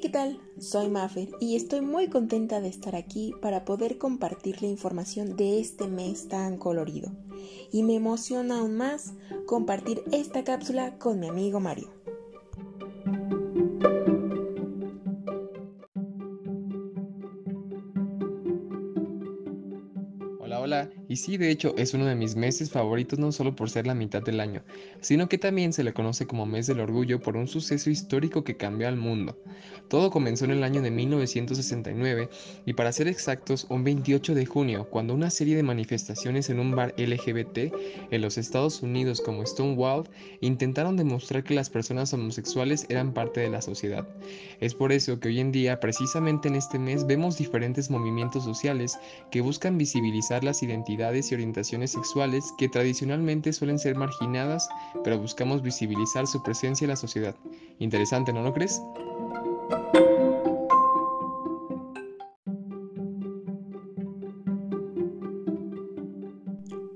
¿qué tal? Soy Maffer y estoy muy contenta de estar aquí para poder compartir la información de este mes tan colorido. Y me emociona aún más compartir esta cápsula con mi amigo Mario. Y sí, de hecho, es uno de mis meses favoritos no solo por ser la mitad del año, sino que también se le conoce como mes del orgullo por un suceso histórico que cambió al mundo. Todo comenzó en el año de 1969 y para ser exactos, un 28 de junio, cuando una serie de manifestaciones en un bar LGBT en los Estados Unidos como Stonewall intentaron demostrar que las personas homosexuales eran parte de la sociedad. Es por eso que hoy en día, precisamente en este mes, vemos diferentes movimientos sociales que buscan visibilizar las identidades y orientaciones sexuales que tradicionalmente suelen ser marginadas, pero buscamos visibilizar su presencia en la sociedad. Interesante, ¿no lo crees?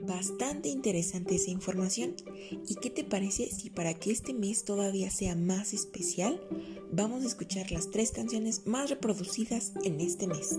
Bastante interesante esa información. ¿Y qué te parece si para que este mes todavía sea más especial, vamos a escuchar las tres canciones más reproducidas en este mes?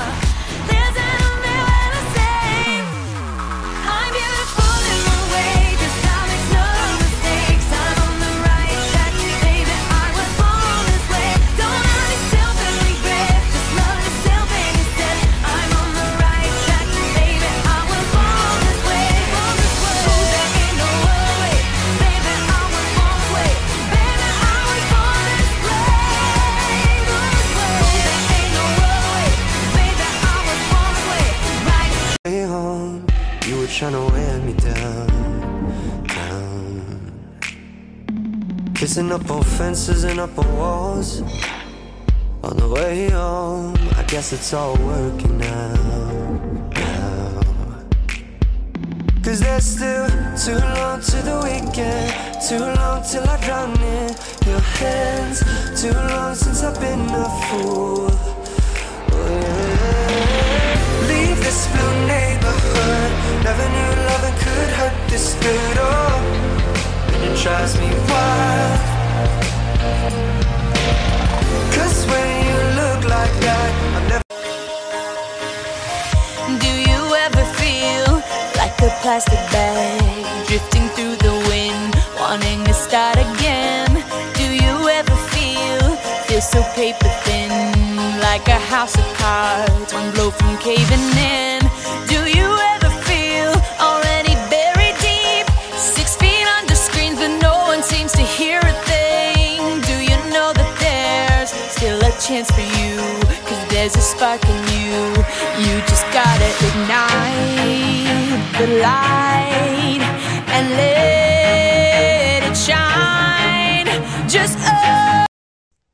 Kissing up on fences and up on walls. On the way home, I guess it's all working now, now. Cause there's still too long to the weekend, too long till I drown in your hands, too long since I've been a fool. Leave this blue neighborhood Never knew loving could hurt this good, oh And drives me wild. Cause when you look like that I'm never Do you ever feel like a plastic bag Drifting through the wind, wanting to start again? Do you ever feel, feel so paper thin Like a house of cards, one blow from caving in? Do you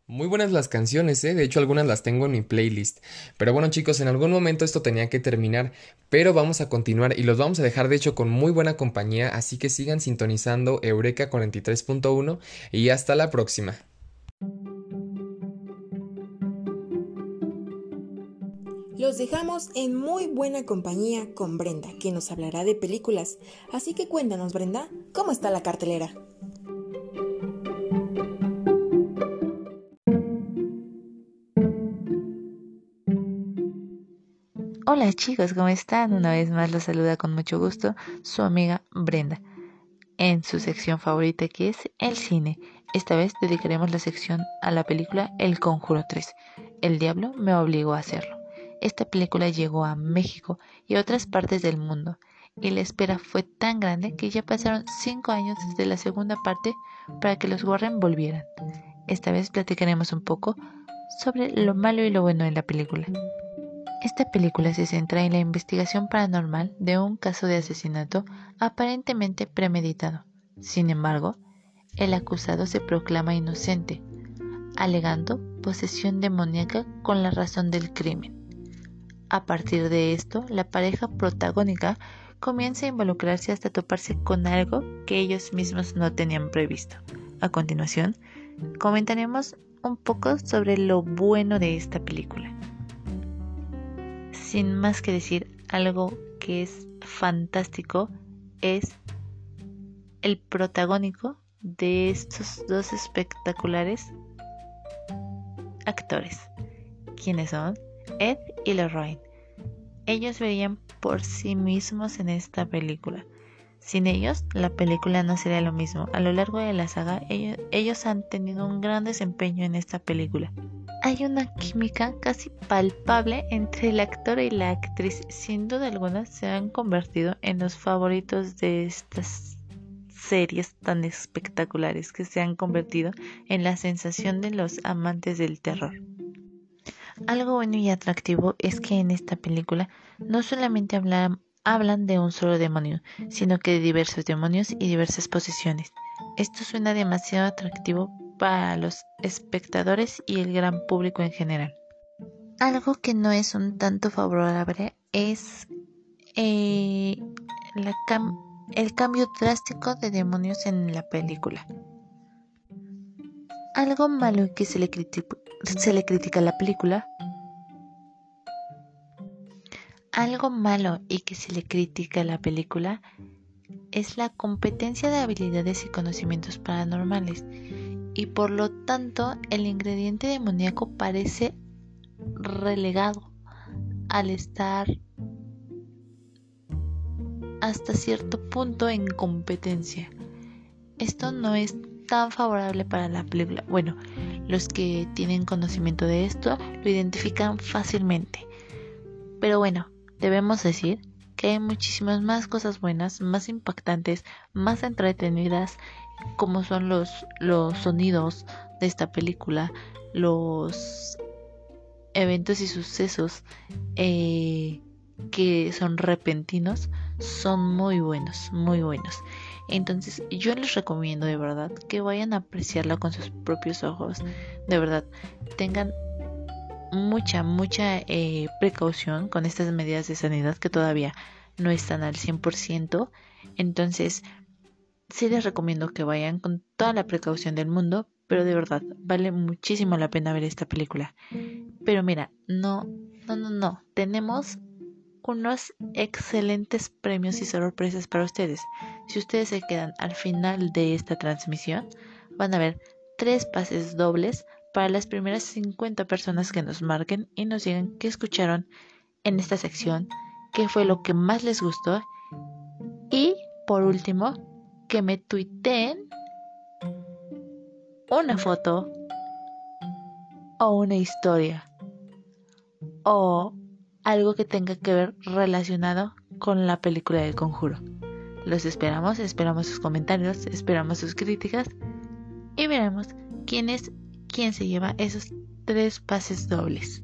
Muy buenas las canciones, ¿eh? de hecho algunas las tengo en mi playlist. Pero bueno chicos, en algún momento esto tenía que terminar, pero vamos a continuar y los vamos a dejar de hecho con muy buena compañía, así que sigan sintonizando Eureka 43.1 y hasta la próxima. Los dejamos en muy buena compañía con Brenda, que nos hablará de películas. Así que cuéntanos, Brenda, ¿cómo está la cartelera? Hola chicos, ¿cómo están? Una vez más los saluda con mucho gusto su amiga Brenda en su sección favorita que es el cine. Esta vez dedicaremos la sección a la película El Conjuro 3. El diablo me obligó a hacerlo. Esta película llegó a México y otras partes del mundo y la espera fue tan grande que ya pasaron 5 años desde la segunda parte para que los Warren volvieran. Esta vez platicaremos un poco sobre lo malo y lo bueno de la película. Esta película se centra en la investigación paranormal de un caso de asesinato aparentemente premeditado. Sin embargo, el acusado se proclama inocente, alegando posesión demoníaca con la razón del crimen. A partir de esto, la pareja protagónica comienza a involucrarse hasta toparse con algo que ellos mismos no tenían previsto. A continuación, comentaremos un poco sobre lo bueno de esta película. Sin más que decir, algo que es fantástico es el protagónico de estos dos espectaculares actores. ¿Quiénes son? Ed y Lorraine. Ellos veían por sí mismos en esta película. Sin ellos, la película no sería lo mismo. A lo largo de la saga, ellos, han tenido un gran desempeño en esta película. Hay una química casi palpable entre el actor y la actriz. Sin duda alguna, se han convertido en los favoritos de estas series tan espectaculares que se han convertido en la sensación de los amantes del terror. Algo bueno y atractivo es que en esta película no solamente hablan de un solo demonio, sino que de diversos demonios y diversas posesiones. Esto suena demasiado atractivo para los espectadores y el gran público en general. Algo que no es un tanto favorable es eh, el cambio drástico de demonios en la película. Algo malo que se le, se le critica la película algo malo y que se le critica la película es la competencia de habilidades y conocimientos paranormales y por lo tanto el ingrediente demoníaco parece relegado al estar hasta cierto punto en competencia. Esto no es tan favorable para la película. Bueno, los que tienen conocimiento de esto lo identifican fácilmente. Pero bueno, debemos decir que hay muchísimas más cosas buenas, más impactantes, más entretenidas, como son los, los sonidos de esta película, los eventos y sucesos eh, que son repentinos, son muy buenos, muy buenos. Entonces yo les recomiendo de verdad que vayan a apreciarla con sus propios ojos. De verdad, tengan mucha, mucha eh, precaución con estas medidas de sanidad que todavía no están al 100%. Entonces, sí les recomiendo que vayan con toda la precaución del mundo, pero de verdad, vale muchísimo la pena ver esta película. Pero mira, no, no, no, no. Tenemos unos excelentes premios y sorpresas para ustedes. Si ustedes se quedan al final de esta transmisión, van a ver tres pases dobles para las primeras 50 personas que nos marquen y nos digan qué escucharon en esta sección, qué fue lo que más les gustó y por último que me tuiteen una foto o una historia o algo que tenga que ver relacionado con la película del conjuro. Los esperamos, esperamos sus comentarios, esperamos sus críticas y veremos quién es quién se lleva esos tres pases dobles.